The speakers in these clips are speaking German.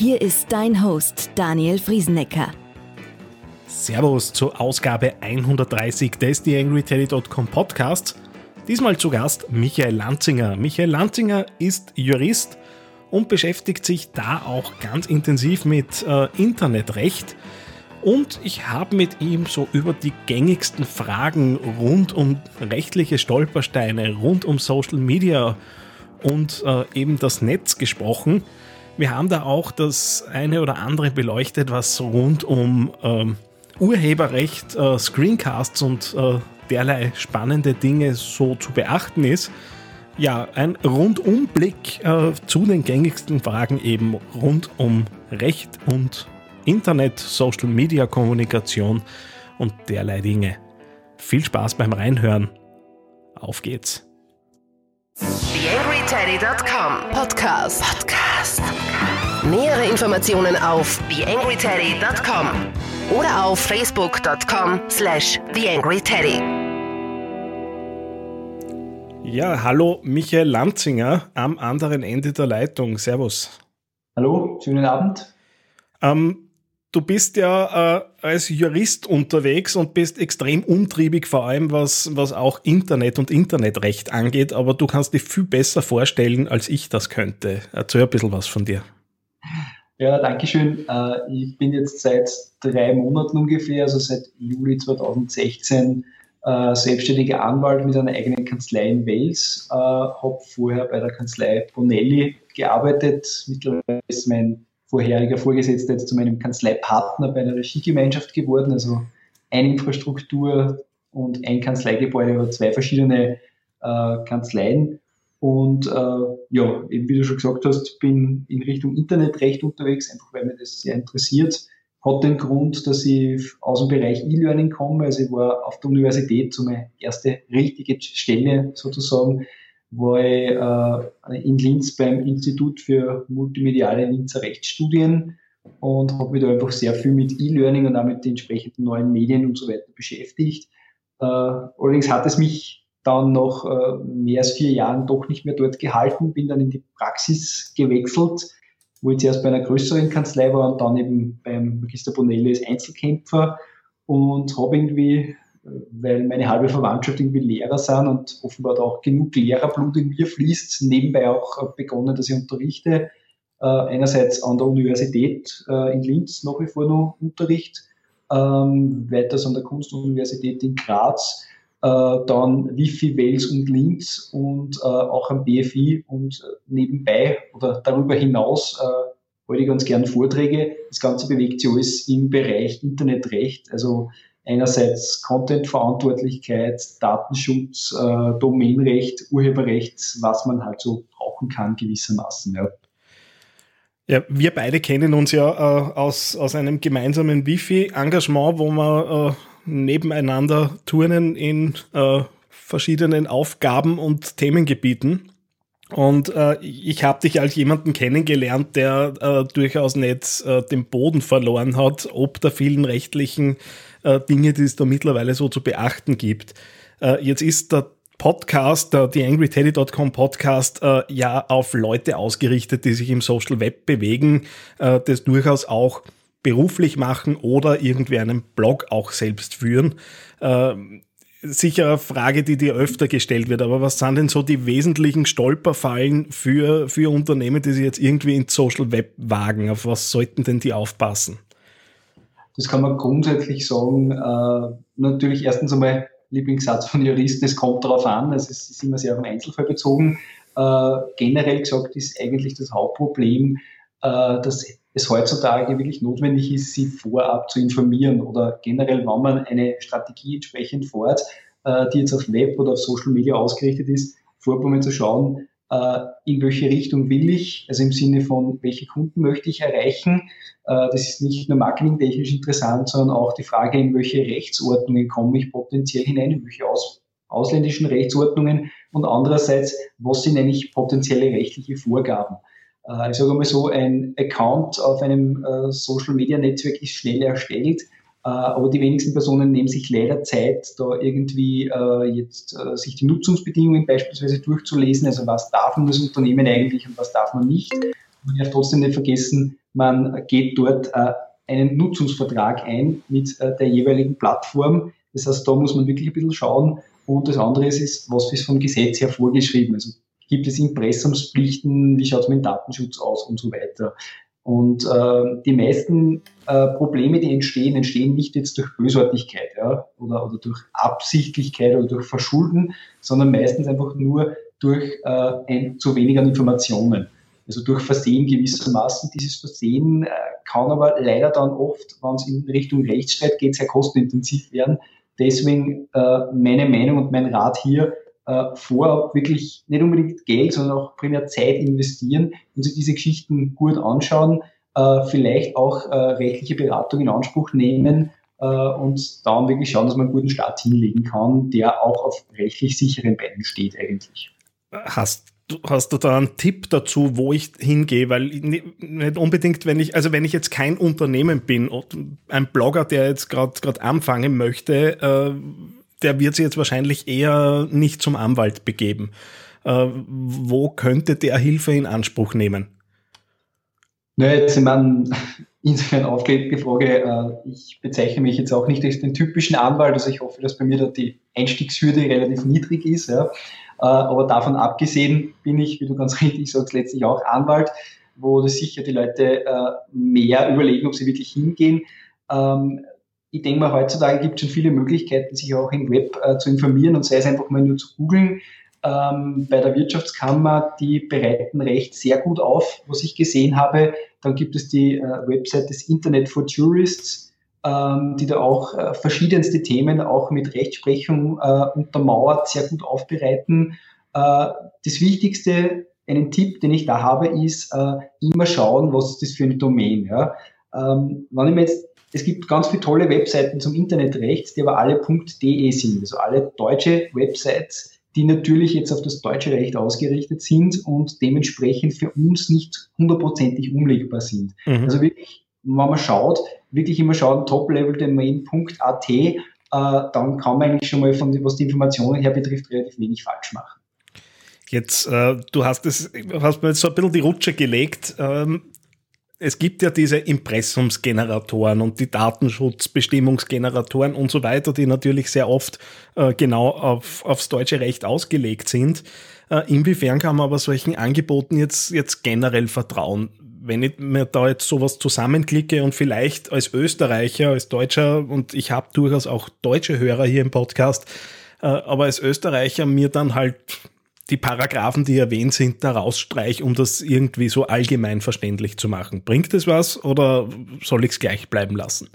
Hier ist dein Host Daniel Friesenecker. Servus zur Ausgabe 130 des TheAngryTeddy.com Podcasts. Diesmal zu Gast Michael Lanzinger. Michael Lanzinger ist Jurist und beschäftigt sich da auch ganz intensiv mit äh, Internetrecht. Und ich habe mit ihm so über die gängigsten Fragen rund um rechtliche Stolpersteine, rund um Social Media und äh, eben das Netz gesprochen. Wir haben da auch das eine oder andere beleuchtet, was rund um ähm, Urheberrecht, äh, Screencasts und äh, derlei spannende Dinge so zu beachten ist. Ja, ein Rundumblick äh, zu den gängigsten Fragen eben rund um Recht und Internet, Social Media Kommunikation und derlei Dinge. Viel Spaß beim Reinhören. Auf geht's. TheAngryTeddy.com Podcast. Podcast. Nähere Informationen auf TheAngryTeddy.com oder auf Facebook.com slash TheAngryTeddy. Ja, hallo Michael Lanzinger am anderen Ende der Leitung. Servus. Hallo, schönen Abend. Ähm, Du bist ja äh, als Jurist unterwegs und bist extrem umtriebig, vor allem was, was auch Internet und Internetrecht angeht, aber du kannst dich viel besser vorstellen, als ich das könnte. Erzähl ein bisschen was von dir. Ja, danke schön. Äh, ich bin jetzt seit drei Monaten ungefähr, also seit Juli 2016, äh, selbstständiger Anwalt mit einer eigenen Kanzlei in Wales. Äh, habe vorher bei der Kanzlei Bonelli gearbeitet. Mittlerweile ist mein vorheriger Vorgesetzter jetzt zu meinem Kanzleipartner bei einer Regiegemeinschaft geworden, also eine Infrastruktur und ein Kanzleigebäude, aber zwei verschiedene äh, Kanzleien. Und äh, ja, eben wie du schon gesagt hast, bin in Richtung Internetrecht unterwegs, einfach weil mir das sehr interessiert. Hat den Grund, dass ich aus dem Bereich E-Learning komme. Also ich war auf der Universität so meine erste richtige Stelle sozusagen war ich äh, in Linz beim Institut für multimediale Linzer Rechtsstudien und habe mich da einfach sehr viel mit E-Learning und auch mit den entsprechenden neuen Medien und so weiter beschäftigt. Äh, allerdings hat es mich dann nach äh, mehr als vier Jahren doch nicht mehr dort gehalten, bin dann in die Praxis gewechselt, wo ich zuerst bei einer größeren Kanzlei war und dann eben beim Magister Bonelli als Einzelkämpfer und habe irgendwie weil meine halbe Verwandtschaft irgendwie Lehrer sind und offenbar da auch genug Lehrerblut in mir fließt. Nebenbei auch begonnen, dass ich unterrichte. Äh, einerseits an der Universität äh, in Linz nach wie vor noch Unterricht, ähm, weiters an der Kunstuniversität in Graz, äh, dann Wifi Wales und Linz und äh, auch am BFI und äh, nebenbei oder darüber hinaus äh, halte ich ganz gern Vorträge. Das Ganze bewegt sich alles im Bereich Internetrecht, also einerseits Content-Verantwortlichkeit, Datenschutz, äh, Domainrecht, Urheberrecht, was man halt so brauchen kann gewissermaßen. Ja. Ja, wir beide kennen uns ja äh, aus, aus einem gemeinsamen Wifi-Engagement, wo wir äh, nebeneinander turnen in äh, verschiedenen Aufgaben und Themengebieten. Und äh, ich habe dich als jemanden kennengelernt, der äh, durchaus nicht äh, den Boden verloren hat, ob der vielen rechtlichen äh, Dinge, die es da mittlerweile so zu beachten gibt. Äh, jetzt ist der Podcast, der TheAngryTeddy.com Podcast, äh, ja auf Leute ausgerichtet, die sich im Social Web bewegen, äh, das durchaus auch beruflich machen oder irgendwie einen Blog auch selbst führen. Äh, sicher eine Frage, die dir öfter gestellt wird, aber was sind denn so die wesentlichen Stolperfallen für, für Unternehmen, die sich jetzt irgendwie ins Social Web wagen? Auf was sollten denn die aufpassen? Das kann man grundsätzlich sagen. Äh, natürlich erstens einmal Lieblingssatz von Juristen, es kommt darauf an, also es ist immer sehr auf den Einzelfall bezogen. Äh, generell gesagt ist eigentlich das Hauptproblem, äh, dass es heutzutage wirklich notwendig ist, sie vorab zu informieren oder generell, wenn man eine Strategie entsprechend äh, die jetzt auf Web oder auf Social Media ausgerichtet ist, vorab mal zu schauen, in welche Richtung will ich, also im Sinne von, welche Kunden möchte ich erreichen. Äh, das ist nicht nur marketingtechnisch interessant, sondern auch die Frage, in welche Rechtsordnungen komme ich potenziell hinein, in welche aus, ausländischen Rechtsordnungen und andererseits, was sind eigentlich potenzielle rechtliche Vorgaben. Äh, ich sage mal so, ein Account auf einem äh, Social-Media-Netzwerk ist schnell erstellt, äh, aber die wenigsten Personen nehmen sich leider Zeit, da irgendwie äh, jetzt äh, sich die Nutzungsbedingungen beispielsweise durchzulesen. Also was darf man das Unternehmen eigentlich und was darf man nicht. Man darf trotzdem nicht vergessen, man geht dort äh, einen Nutzungsvertrag ein mit äh, der jeweiligen Plattform. Das heißt, da muss man wirklich ein bisschen schauen. Und das andere ist, was ist vom Gesetz her vorgeschrieben. Also gibt es Impressumspflichten, wie schaut es mit dem Datenschutz aus und so weiter. Und äh, die meisten äh, Probleme, die entstehen, entstehen nicht jetzt durch Bösartigkeit ja, oder, oder durch Absichtlichkeit oder durch Verschulden, sondern meistens einfach nur durch äh, ein, zu wenig an Informationen. Also durch Versehen gewissermaßen. Dieses Versehen äh, kann aber leider dann oft, wenn es in Richtung Rechtsstreit geht, sehr kostenintensiv werden. Deswegen äh, meine Meinung und mein Rat hier, äh, vorab wirklich nicht unbedingt Geld, sondern auch primär Zeit investieren und sich diese Geschichten gut anschauen, äh, vielleicht auch äh, rechtliche Beratung in Anspruch nehmen und dann wirklich schauen, dass man einen guten Start hinlegen kann, der auch auf rechtlich sicheren Beinen steht eigentlich. Hast Hast du da einen Tipp dazu, wo ich hingehe? Weil nicht unbedingt, wenn ich, also wenn ich jetzt kein Unternehmen bin, ein Blogger, der jetzt gerade anfangen möchte, äh, der wird sich jetzt wahrscheinlich eher nicht zum Anwalt begeben. Äh, wo könnte der Hilfe in Anspruch nehmen? Naja, jetzt in meinem insofern aufgelegte Frage. Äh, ich bezeichne mich jetzt auch nicht als den typischen Anwalt, also ich hoffe, dass bei mir da die Einstiegshürde relativ niedrig ist. Ja. Äh, aber davon abgesehen bin ich, wie du ganz richtig sagst, letztlich auch Anwalt, wo sicher die Leute äh, mehr überlegen, ob sie wirklich hingehen. Ich denke mal, heutzutage gibt es schon viele Möglichkeiten, sich auch im Web äh, zu informieren und sei es einfach mal nur zu googeln. Ähm, bei der Wirtschaftskammer, die bereiten Recht sehr gut auf, was ich gesehen habe. Dann gibt es die äh, Website des Internet for Jurists, ähm, die da auch äh, verschiedenste Themen auch mit Rechtsprechung äh, untermauert sehr gut aufbereiten. Äh, das Wichtigste, einen Tipp, den ich da habe, ist äh, immer schauen, was ist das für eine Domain. Ja? Ähm, wenn ich mir jetzt es gibt ganz viele tolle Webseiten zum Internetrecht, die aber alle .de sind, also alle deutsche Websites, die natürlich jetzt auf das deutsche Recht ausgerichtet sind und dementsprechend für uns nicht hundertprozentig umlegbar sind. Mhm. Also wirklich, wenn man schaut, wirklich immer schauen, topleveldomain.at, äh, dann kann man eigentlich schon mal von, was die Informationen her betrifft, relativ wenig falsch machen. Jetzt, äh, du hast es, hast mir jetzt so ein bisschen die Rutsche gelegt. Ähm, es gibt ja diese Impressumsgeneratoren und die Datenschutzbestimmungsgeneratoren und so weiter, die natürlich sehr oft äh, genau auf, aufs deutsche Recht ausgelegt sind. Äh, inwiefern kann man aber solchen Angeboten jetzt, jetzt generell vertrauen? Wenn ich mir da jetzt sowas zusammenklicke und vielleicht als Österreicher, als Deutscher, und ich habe durchaus auch deutsche Hörer hier im Podcast, äh, aber als Österreicher mir dann halt die Paragraphen, die erwähnt sind, da rausstreich, um das irgendwie so allgemein verständlich zu machen. Bringt es was oder soll ich es gleich bleiben lassen?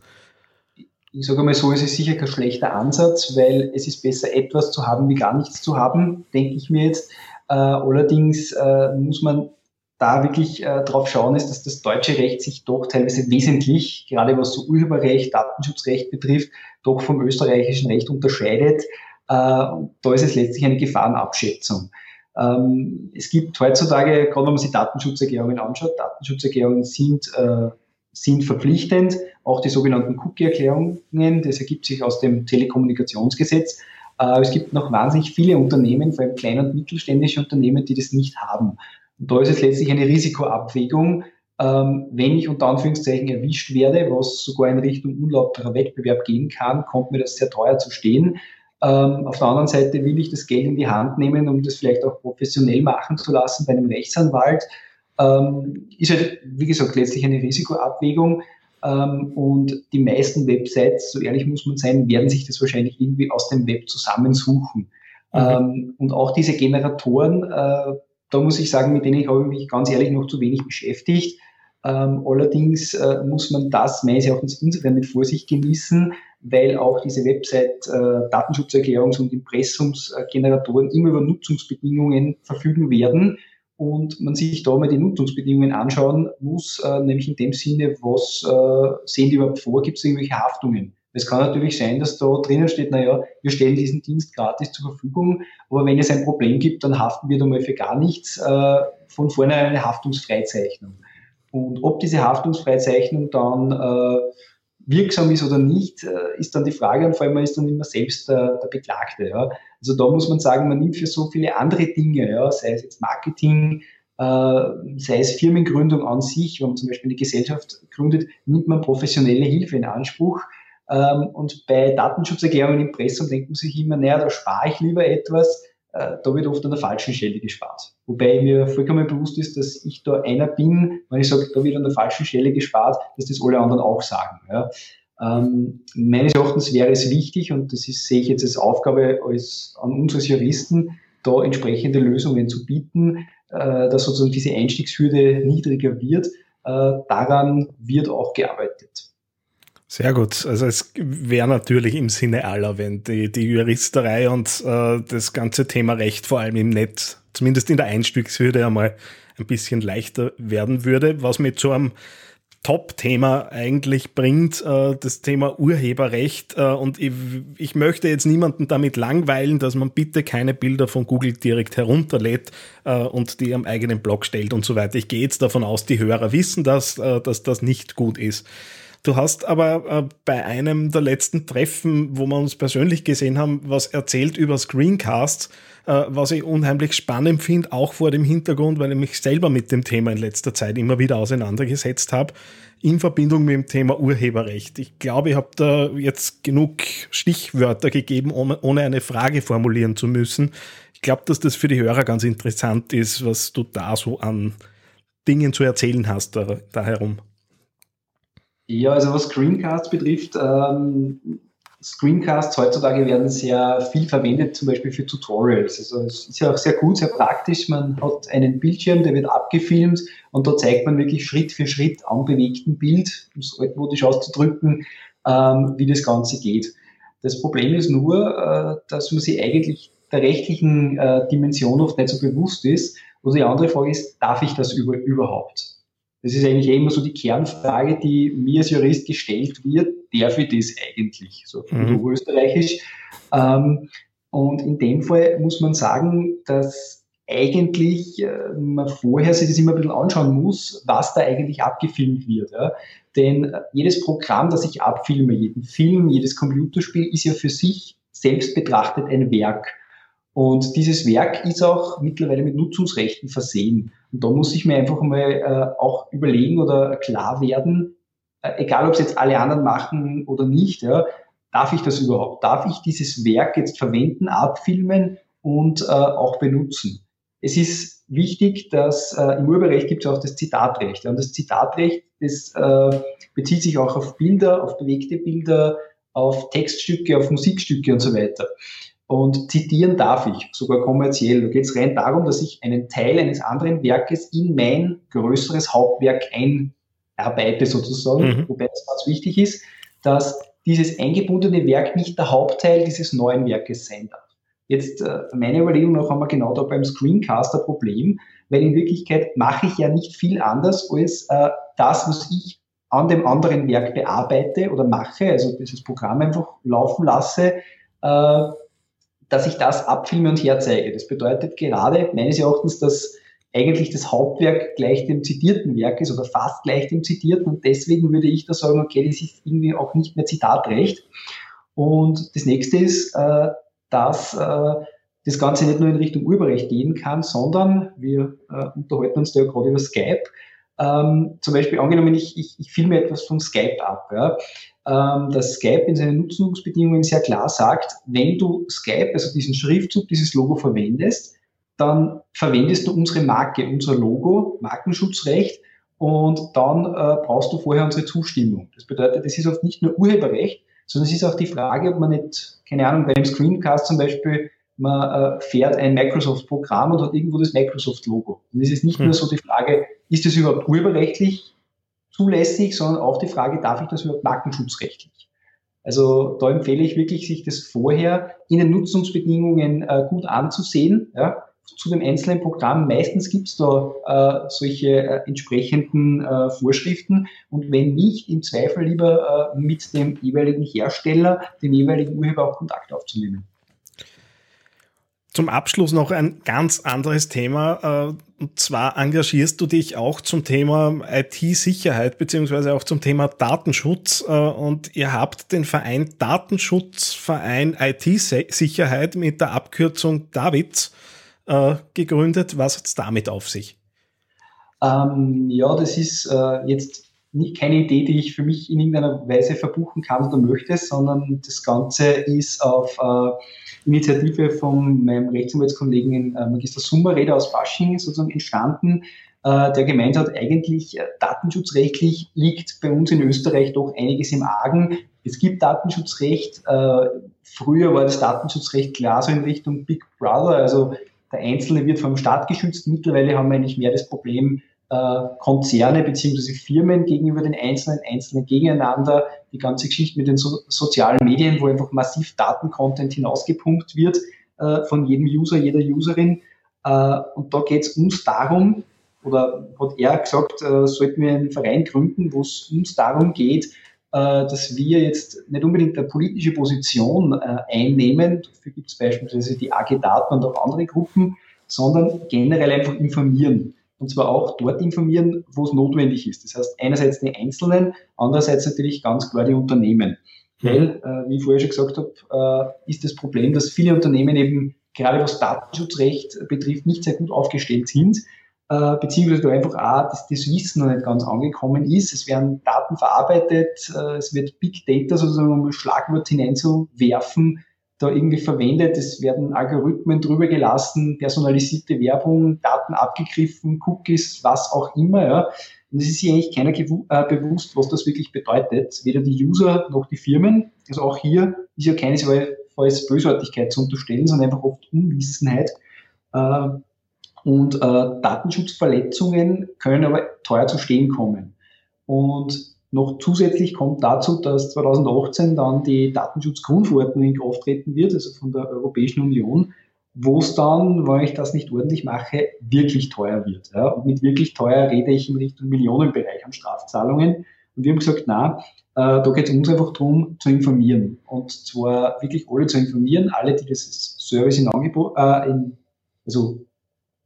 Ich sage mal so, es ist sicher kein schlechter Ansatz, weil es ist besser, etwas zu haben, wie gar nichts zu haben, denke ich mir jetzt. Äh, allerdings äh, muss man da wirklich äh, drauf schauen, ist, dass das deutsche Recht sich doch teilweise wesentlich, gerade was so Urheberrecht, Datenschutzrecht betrifft, doch vom österreichischen Recht unterscheidet. Äh, da ist es letztlich eine Gefahrenabschätzung. Ähm, es gibt heutzutage, gerade wenn man sich Datenschutzerklärungen anschaut, Datenschutzerklärungen sind, äh, sind verpflichtend, auch die sogenannten Cookie-Erklärungen, das ergibt sich aus dem Telekommunikationsgesetz. Äh, es gibt noch wahnsinnig viele Unternehmen, vor allem kleine und mittelständische Unternehmen, die das nicht haben. Und da ist es letztlich eine Risikoabwägung. Ähm, wenn ich unter Anführungszeichen erwischt werde, was sogar in Richtung unlauterer Wettbewerb gehen kann, kommt mir das sehr teuer zu stehen. Ähm, auf der anderen Seite will ich das Geld in die Hand nehmen, um das vielleicht auch professionell machen zu lassen bei einem Rechtsanwalt. Ähm, ist halt, wie gesagt, letztlich eine Risikoabwägung. Ähm, und die meisten Websites, so ehrlich muss man sein, werden sich das wahrscheinlich irgendwie aus dem Web zusammensuchen. Mhm. Ähm, und auch diese Generatoren, äh, da muss ich sagen, mit denen habe ich mich ganz ehrlich noch zu wenig beschäftigt. Allerdings äh, muss man das meines Erachtens insofern mit Vorsicht genießen, weil auch diese Website äh, Datenschutzerklärungs- und Impressumsgeneratoren immer über Nutzungsbedingungen verfügen werden und man sich da mal die Nutzungsbedingungen anschauen muss, äh, nämlich in dem Sinne, was äh, sehen die überhaupt vor, gibt es irgendwelche Haftungen? Es kann natürlich sein, dass da drinnen steht, naja, wir stellen diesen Dienst gratis zur Verfügung, aber wenn es ein Problem gibt, dann haften wir da mal für gar nichts, äh, von vornherein eine Haftungsfreizeichnung. Und ob diese Haftungsfreizeichnung dann äh, wirksam ist oder nicht, äh, ist dann die Frage und vor allem man ist dann immer selbst der, der Beklagte. Ja. Also da muss man sagen, man nimmt für so viele andere Dinge, ja, sei es jetzt Marketing, äh, sei es Firmengründung an sich, wenn man zum Beispiel eine Gesellschaft gründet, nimmt man professionelle Hilfe in Anspruch. Ähm, und bei Datenschutzerklärungen im Impressum denkt man sich immer, naja, da spare ich lieber etwas, äh, da wird oft an der falschen Stelle gespart. Wobei mir vollkommen bewusst ist, dass ich da einer bin, wenn ich sage, da wird an der falschen Stelle gespart, dass das alle anderen auch sagen. Ja. Ähm, meines Erachtens wäre es wichtig, und das ist, sehe ich jetzt als Aufgabe als, an uns als Juristen, da entsprechende Lösungen zu bieten, äh, dass sozusagen diese Einstiegshürde niedriger wird. Äh, daran wird auch gearbeitet. Sehr gut. Also es wäre natürlich im Sinne aller, wenn die, die Juristerei und äh, das ganze Thema Recht vor allem im Netz, zumindest in der Einstiegshürde einmal ein bisschen leichter werden würde, was mit so einem Top-Thema eigentlich bringt, äh, das Thema Urheberrecht. Äh, und ich, ich, möchte jetzt niemanden damit langweilen, dass man bitte keine Bilder von Google direkt herunterlädt äh, und die am eigenen Blog stellt und so weiter. Ich gehe jetzt davon aus, die Hörer wissen das, äh, dass das nicht gut ist. Du hast aber äh, bei einem der letzten Treffen, wo wir uns persönlich gesehen haben, was erzählt über Screencasts, äh, was ich unheimlich spannend finde, auch vor dem Hintergrund, weil ich mich selber mit dem Thema in letzter Zeit immer wieder auseinandergesetzt habe, in Verbindung mit dem Thema Urheberrecht. Ich glaube, ich habe da jetzt genug Stichwörter gegeben, ohne eine Frage formulieren zu müssen. Ich glaube, dass das für die Hörer ganz interessant ist, was du da so an Dingen zu erzählen hast da, da herum. Ja, also was Screencasts betrifft, ähm, Screencasts heutzutage werden sehr viel verwendet, zum Beispiel für Tutorials. Also es ist ja auch sehr gut, sehr praktisch. Man hat einen Bildschirm, der wird abgefilmt und da zeigt man wirklich Schritt für Schritt am bewegten Bild, um es altmodisch auszudrücken, ähm, wie das Ganze geht. Das Problem ist nur, äh, dass man sich eigentlich der rechtlichen äh, Dimension oft nicht so bewusst ist. Und die andere Frage ist, darf ich das über, überhaupt? Das ist eigentlich immer so die Kernfrage, die mir als Jurist gestellt wird, darf ich das eigentlich? So mhm. österreichisch. Ähm, und in dem Fall muss man sagen, dass eigentlich äh, man vorher sich das immer ein bisschen anschauen muss, was da eigentlich abgefilmt wird. Ja? Denn äh, jedes Programm, das ich abfilme, jeden Film, jedes Computerspiel ist ja für sich selbst betrachtet ein Werk. Und dieses Werk ist auch mittlerweile mit Nutzungsrechten versehen. Und da muss ich mir einfach mal äh, auch überlegen oder klar werden, äh, egal ob es jetzt alle anderen machen oder nicht, ja, darf ich das überhaupt? Darf ich dieses Werk jetzt verwenden, abfilmen und äh, auch benutzen? Es ist wichtig, dass äh, im Urheberrecht gibt es auch das Zitatrecht. Und das Zitatrecht, das äh, bezieht sich auch auf Bilder, auf bewegte Bilder, auf Textstücke, auf Musikstücke und so weiter. Und zitieren darf ich, sogar kommerziell. Da geht es rein darum, dass ich einen Teil eines anderen Werkes in mein größeres Hauptwerk einarbeite sozusagen, mhm. wobei es ganz wichtig ist, dass dieses eingebundene Werk nicht der Hauptteil dieses neuen Werkes sein darf. Jetzt äh, meine Überlegung noch wir genau da beim Screencaster Problem, weil in Wirklichkeit mache ich ja nicht viel anders als äh, das, was ich an dem anderen Werk bearbeite oder mache, also dieses Programm einfach laufen lasse, äh, dass ich das abfilme und herzeige. Das bedeutet gerade meines Erachtens, dass eigentlich das Hauptwerk gleich dem zitierten Werk ist oder fast gleich dem zitierten und deswegen würde ich da sagen, okay, das ist irgendwie auch nicht mehr Zitatrecht. Und das nächste ist, äh, dass äh, das Ganze nicht nur in Richtung Urheberrecht gehen kann, sondern wir äh, unterhalten uns da ja gerade über Skype. Ähm, zum Beispiel angenommen, ich, ich, ich filme etwas von Skype ab. Ja dass Skype in seinen Nutzungsbedingungen sehr klar sagt, wenn du Skype, also diesen Schriftzug, dieses Logo verwendest, dann verwendest du unsere Marke, unser Logo, Markenschutzrecht und dann äh, brauchst du vorher unsere Zustimmung. Das bedeutet, es ist oft nicht nur Urheberrecht, sondern es ist auch die Frage, ob man nicht, keine Ahnung, bei einem Screencast zum Beispiel, man äh, fährt ein Microsoft-Programm und hat irgendwo das Microsoft-Logo. Und es ist nicht hm. nur so die Frage, ist das überhaupt urheberrechtlich zulässig, sondern auch die Frage, darf ich das überhaupt markenschutzrechtlich? Also da empfehle ich wirklich, sich das vorher in den Nutzungsbedingungen äh, gut anzusehen. Ja, zu dem einzelnen Programm. Meistens gibt es da äh, solche äh, entsprechenden äh, Vorschriften und wenn nicht, im Zweifel lieber äh, mit dem jeweiligen Hersteller, dem jeweiligen Urheber auch Kontakt aufzunehmen. Zum Abschluss noch ein ganz anderes Thema. Und zwar engagierst du dich auch zum Thema IT-Sicherheit beziehungsweise auch zum Thema Datenschutz. Äh, und ihr habt den Verein Datenschutzverein IT-Sicherheit mit der Abkürzung Davids äh, gegründet. Was hat es damit auf sich? Ähm, ja, das ist äh, jetzt nicht keine Idee, die ich für mich in irgendeiner Weise verbuchen kann oder möchte, sondern das Ganze ist auf äh, Initiative von meinem Rechtsanwaltskollegen äh, Magister Summerreder aus Fasching sozusagen entstanden, äh, der gemeint hat, eigentlich äh, datenschutzrechtlich liegt bei uns in Österreich doch einiges im Argen. Es gibt Datenschutzrecht. Äh, früher war das Datenschutzrecht klar so in Richtung Big Brother, also der Einzelne wird vom Staat geschützt. Mittlerweile haben wir eigentlich mehr das Problem, Konzerne bzw. Firmen gegenüber den Einzelnen, Einzelne gegeneinander, die ganze Geschichte mit den so sozialen Medien, wo einfach massiv Datencontent hinausgepumpt wird äh, von jedem User, jeder Userin. Äh, und da geht es uns darum, oder hat er gesagt, äh, sollten wir einen Verein gründen, wo es uns darum geht, äh, dass wir jetzt nicht unbedingt eine politische Position äh, einnehmen, dafür gibt es beispielsweise die AG Daten und auch andere Gruppen, sondern generell einfach informieren. Und zwar auch dort informieren, wo es notwendig ist. Das heißt, einerseits die Einzelnen, andererseits natürlich ganz klar die Unternehmen. Mhm. Weil, äh, wie ich vorher schon gesagt habe, äh, ist das Problem, dass viele Unternehmen eben gerade was Datenschutzrecht betrifft, nicht sehr gut aufgestellt sind äh, beziehungsweise da einfach auch dass das Wissen noch nicht ganz angekommen ist. Es werden Daten verarbeitet, äh, es wird Big Data sozusagen, um ein Schlagwort hineinzuwerfen, da irgendwie verwendet. Es werden Algorithmen drüber gelassen, personalisierte Werbung, Daten abgegriffen, Cookies, was auch immer. Ja. Und es ist sich eigentlich keiner äh, bewusst, was das wirklich bedeutet. Weder die User noch die Firmen. Also auch hier ist ja keinesfalls Bösartigkeit zu unterstellen, sondern einfach oft Unwissenheit. Äh, und äh, Datenschutzverletzungen können aber teuer zu stehen kommen. Und noch zusätzlich kommt dazu, dass 2018 dann die Datenschutzgrundverordnung in Kraft treten wird, also von der Europäischen Union, wo es dann, wenn ich das nicht ordentlich mache, wirklich teuer wird. Ja? Und mit wirklich teuer rede ich in Richtung Millionenbereich an Strafzahlungen. Und wir haben gesagt, na, äh, da geht es uns einfach darum, zu informieren. Und zwar wirklich alle zu informieren, alle, die das Service in Angebot, äh, in, also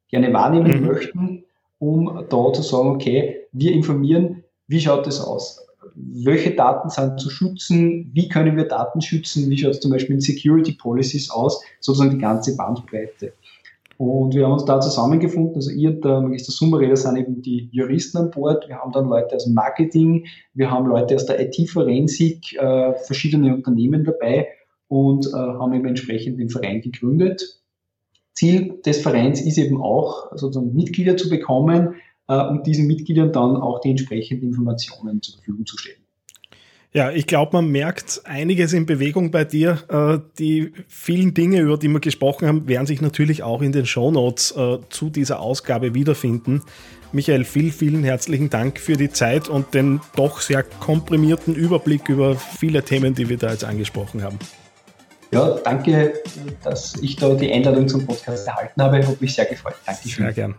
gerne wahrnehmen mhm. möchten, um da zu sagen, okay, wir informieren, wie schaut das aus? Welche Daten sind zu schützen? Wie können wir Daten schützen? Wie schaut es zum Beispiel in Security Policies aus? Sozusagen die ganze Bandbreite. Und wir haben uns da zusammengefunden, also ihr und der Magister Summereder sind eben die Juristen an Bord, wir haben dann Leute aus dem Marketing, wir haben Leute aus der IT-Forensik, äh, verschiedene Unternehmen dabei und äh, haben eben entsprechend den Verein gegründet Ziel des Vereins ist eben auch, sozusagen Mitglieder zu bekommen und diesen Mitgliedern dann auch die entsprechenden Informationen zur Verfügung zu stellen. Ja, ich glaube, man merkt einiges in Bewegung bei dir. Äh, die vielen Dinge, über die wir gesprochen haben, werden sich natürlich auch in den Shownotes äh, zu dieser Ausgabe wiederfinden. Michael, vielen, vielen herzlichen Dank für die Zeit und den doch sehr komprimierten Überblick über viele Themen, die wir da jetzt angesprochen haben. Ja, danke, dass ich da die Einladung zum Podcast erhalten habe. Hat mich sehr gefreut. Dankeschön. Sehr gern.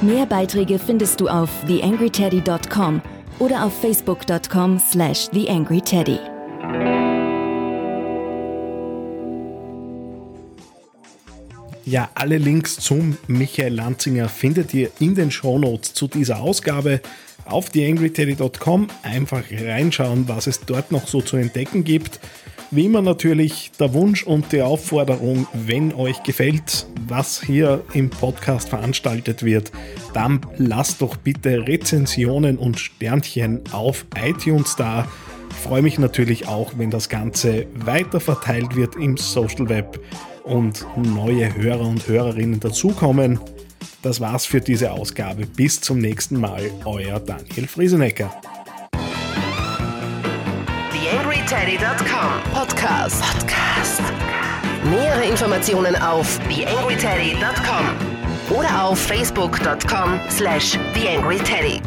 Mehr Beiträge findest du auf theangryteddy.com oder auf facebook.com slash theangryteddy. Ja, alle Links zum Michael Lanzinger findet ihr in den Shownotes zu dieser Ausgabe auf theangryteddy.com einfach reinschauen, was es dort noch so zu entdecken gibt. Wie immer natürlich der Wunsch und die Aufforderung, wenn euch gefällt, was hier im Podcast veranstaltet wird, dann lasst doch bitte Rezensionen und Sternchen auf iTunes da. Freue mich natürlich auch, wenn das Ganze weiter verteilt wird im Social Web und neue Hörer und Hörerinnen dazukommen. Das war's für diese Ausgabe. Bis zum nächsten Mal, euer Daniel Friesenecker. TheAngryTeddy.com Podcast. Podcast. Nähere Informationen auf TheAngryTeddy.com oder auf Facebook.com slash TheAngryTeddy.